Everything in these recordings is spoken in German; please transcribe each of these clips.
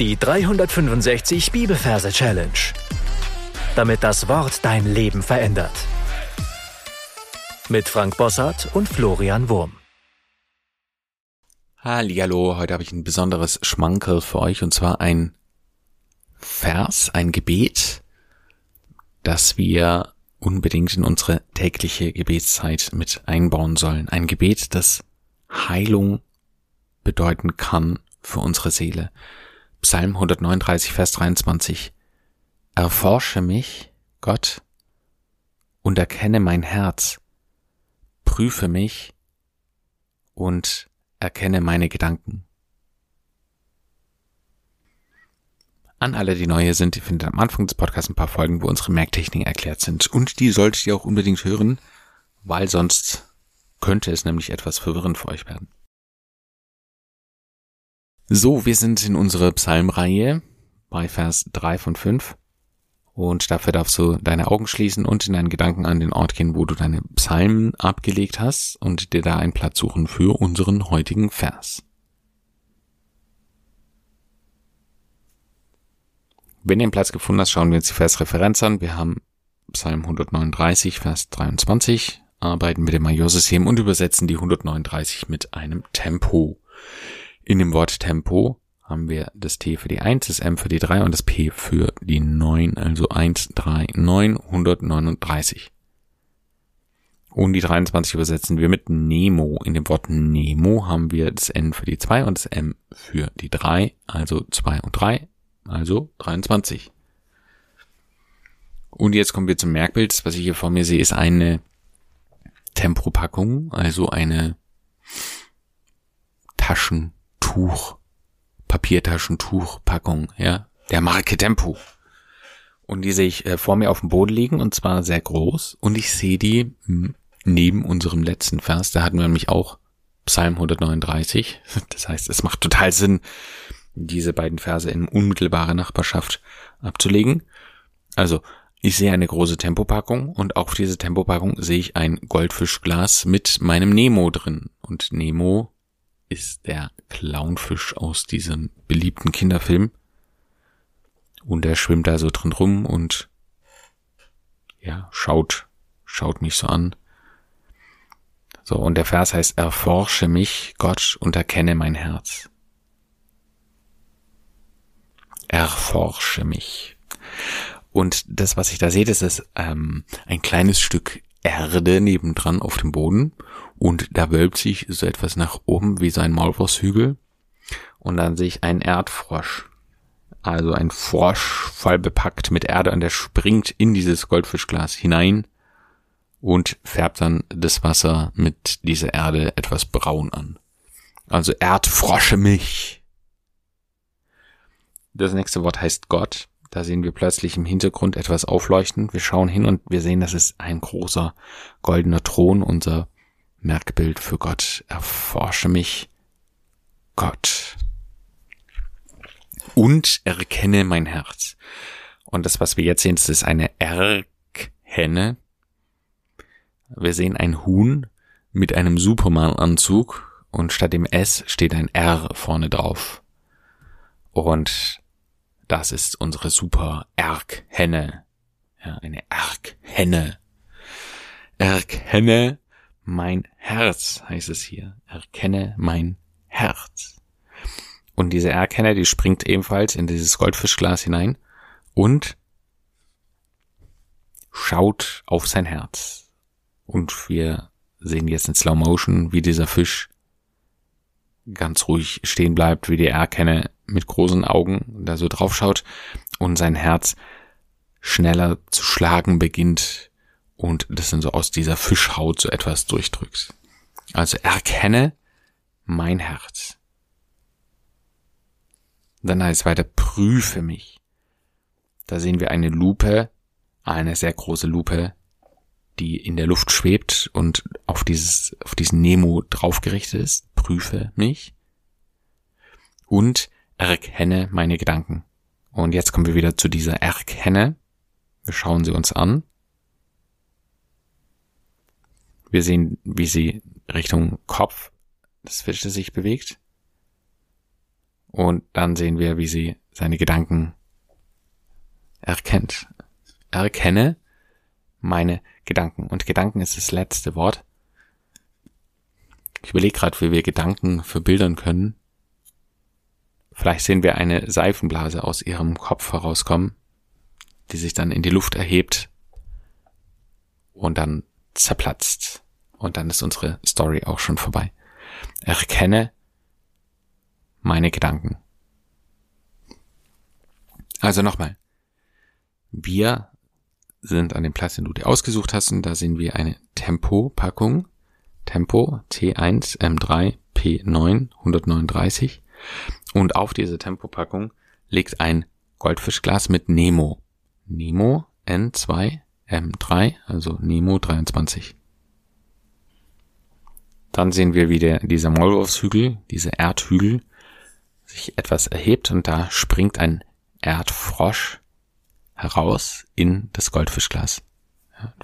Die 365 Bibelverse Challenge. Damit das Wort dein Leben verändert. Mit Frank Bossart und Florian Wurm. Hallihallo, heute habe ich ein besonderes Schmankerl für euch und zwar ein Vers, ein Gebet, das wir unbedingt in unsere tägliche Gebetszeit mit einbauen sollen. Ein Gebet, das Heilung bedeuten kann für unsere Seele. Psalm 139, Vers 23. Erforsche mich, Gott, und erkenne mein Herz, prüfe mich und erkenne meine Gedanken. An alle, die neue sind, die findet am Anfang des Podcasts ein paar Folgen, wo unsere Merktechniken erklärt sind. Und die solltet ihr auch unbedingt hören, weil sonst könnte es nämlich etwas verwirrend für euch werden. So, wir sind in unserer Psalmreihe bei Vers 3 von 5. Und dafür darfst du deine Augen schließen und in deinen Gedanken an den Ort gehen, wo du deine Psalmen abgelegt hast und dir da einen Platz suchen für unseren heutigen Vers. Wenn du einen Platz gefunden hast, schauen wir uns die Versreferenz an. Wir haben Psalm 139, Vers 23, arbeiten mit dem Majorsystem und übersetzen die 139 mit einem Tempo. In dem Wort Tempo haben wir das T für die 1, das M für die 3 und das P für die 9, also 1, 3, 9, 139. Und die 23 übersetzen wir mit Nemo. In dem Wort Nemo haben wir das N für die 2 und das M für die 3, also 2 und 3, also 23. Und jetzt kommen wir zum Merkbild. Das, was ich hier vor mir sehe, ist eine Tempopackung, also eine Taschen Tuch, Papiertaschentuchpackung, ja, der Marke Tempo. Und die sehe ich äh, vor mir auf dem Boden liegen und zwar sehr groß. Und ich sehe die hm, neben unserem letzten Vers. Da hatten wir nämlich auch Psalm 139. Das heißt, es macht total Sinn, diese beiden Verse in unmittelbarer Nachbarschaft abzulegen. Also, ich sehe eine große Tempopackung und auf diese Tempopackung sehe ich ein Goldfischglas mit meinem Nemo drin. Und Nemo ist der Clownfisch aus diesem beliebten Kinderfilm. Und er schwimmt da so drin rum und ja, schaut, schaut mich so an. So, und der Vers heißt, erforsche mich, Gott, und erkenne mein Herz. Erforsche mich. Und das, was ich da sehe, das ist ähm, ein kleines Stück Erde nebendran auf dem Boden und da wölbt sich so etwas nach oben wie so ein Maulwurfshügel und dann sehe ich einen Erdfrosch. Also ein Frosch voll bepackt mit Erde und der springt in dieses Goldfischglas hinein und färbt dann das Wasser mit dieser Erde etwas braun an. Also Erdfrosche mich. Das nächste Wort heißt Gott. Da sehen wir plötzlich im Hintergrund etwas aufleuchten. Wir schauen hin und wir sehen, das ist ein großer goldener Thron, unser Merkbild für Gott. Erforsche mich, Gott. Und erkenne mein Herz. Und das, was wir jetzt sehen, ist eine Erkhenne. Wir sehen ein Huhn mit einem Superman-Anzug und statt dem S steht ein R vorne drauf. Und das ist unsere super Erkhenne. Ja, eine Erkhenne. Erkenne mein Herz, heißt es hier. Erkenne mein Herz. Und diese Erkenne, die springt ebenfalls in dieses Goldfischglas hinein und schaut auf sein Herz. Und wir sehen jetzt in Slow Motion, wie dieser Fisch ganz ruhig stehen bleibt, wie die Erkenne mit großen Augen da so drauf schaut und sein Herz schneller zu schlagen beginnt und das dann so aus dieser Fischhaut so etwas durchdrückt. Also erkenne mein Herz. Dann heißt es weiter, prüfe mich. Da sehen wir eine Lupe, eine sehr große Lupe, die in der Luft schwebt und auf dieses, auf diesen Nemo draufgerichtet ist. Prüfe mich. Und erkenne meine Gedanken. Und jetzt kommen wir wieder zu dieser Erkenne. Wir schauen sie uns an. Wir sehen, wie sie Richtung Kopf des Fisches sich bewegt. Und dann sehen wir, wie sie seine Gedanken erkennt. Erkenne meine Gedanken. Und Gedanken ist das letzte Wort. Ich überlege gerade, wie wir Gedanken verbildern können. Vielleicht sehen wir eine Seifenblase aus ihrem Kopf herauskommen, die sich dann in die Luft erhebt und dann zerplatzt. Und dann ist unsere Story auch schon vorbei. Erkenne meine Gedanken. Also nochmal. Wir sind an dem Platz, den du dir ausgesucht hast, und da sehen wir eine Tempo-Packung. Tempo T1 M3 P9 139. Und auf diese Tempo-Packung liegt ein Goldfischglas mit Nemo. Nemo N2 M3, also Nemo 23. Dann sehen wir, wie der, dieser Maulwurfshügel, dieser Erdhügel, sich etwas erhebt und da springt ein Erdfrosch heraus in das Goldfischglas.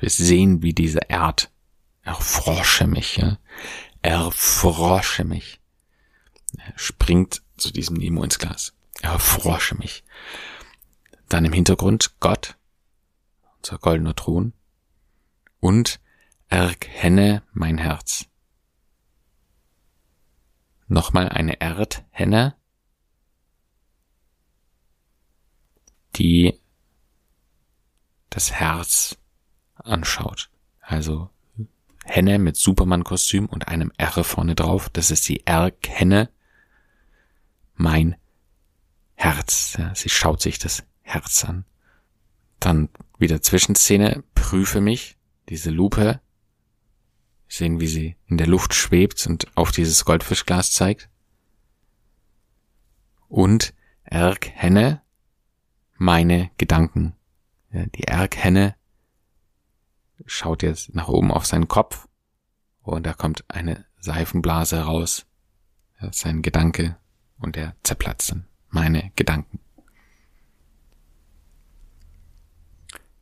wir sehen, wie dieser Erd erfrosche mich, ja, erfrosche mich, springt zu diesem Nemo ins Glas, erfrosche mich. Dann im Hintergrund Gott, unser goldener Thron und erkenne mein Herz. Nochmal eine Erdhenne, die das Herz anschaut. Also Henne mit Superman-Kostüm und einem R vorne drauf. Das ist die R-Henne. Mein Herz. Ja, sie schaut sich das Herz an. Dann wieder Zwischenszene. Prüfe mich. Diese Lupe. Sehen, wie sie in der Luft schwebt und auf dieses Goldfischglas zeigt. Und erkenne meine Gedanken. Ja, die Erkhenne schaut jetzt nach oben auf seinen Kopf und da kommt eine Seifenblase raus. Ja, sein Gedanke und er zerplatzt dann. Meine Gedanken.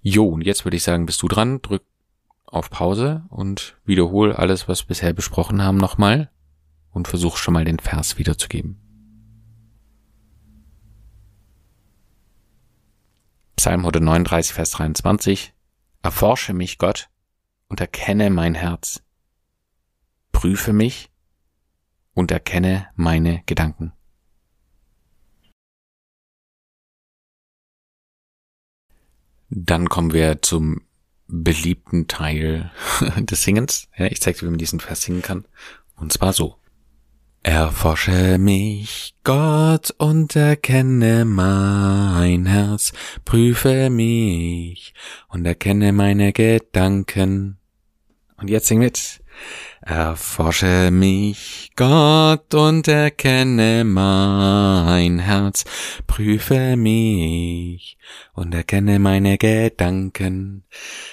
Jo, und jetzt würde ich sagen, bist du dran, drück auf Pause und wiederhol alles, was wir bisher besprochen haben, nochmal und versuch schon mal den Vers wiederzugeben. Psalm 139, Vers 23. Erforsche mich, Gott, und erkenne mein Herz. Prüfe mich und erkenne meine Gedanken. Dann kommen wir zum beliebten Teil des Singens. Ja, ich zeige dir, wie man diesen Vers singen kann. Und zwar so. Erforsche mich, Gott, und erkenne mein Herz, prüfe mich und erkenne meine Gedanken. Und jetzt sing mit. Erforsche mich, Gott, und erkenne mein Herz, prüfe mich und erkenne meine Gedanken.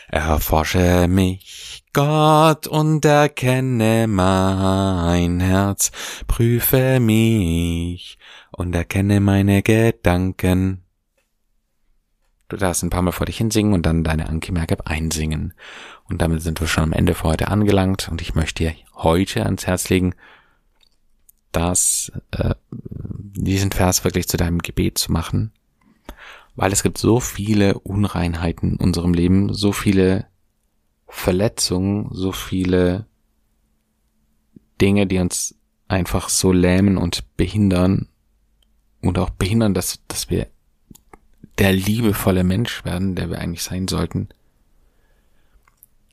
Erforsche mich, Gott, und erkenne mein Herz, prüfe mich und erkenne meine Gedanken. Du darfst ein paar Mal vor dich hinsingen und dann deine Anki Merkab einsingen. Und damit sind wir schon am Ende für heute angelangt. Und ich möchte dir heute ans Herz legen, dass äh, diesen Vers wirklich zu deinem Gebet zu machen, weil es gibt so viele Unreinheiten in unserem Leben, so viele Verletzungen, so viele Dinge, die uns einfach so lähmen und behindern. Und auch behindern, dass, dass wir der liebevolle Mensch werden, der wir eigentlich sein sollten.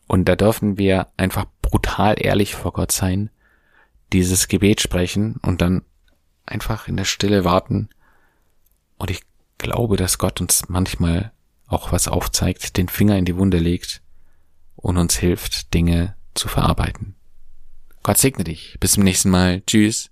Und da dürfen wir einfach brutal ehrlich vor Gott sein, dieses Gebet sprechen und dann einfach in der Stille warten. Und ich glaube, dass Gott uns manchmal auch was aufzeigt, den Finger in die Wunde legt und uns hilft, Dinge zu verarbeiten. Gott segne dich. Bis zum nächsten Mal. Tschüss.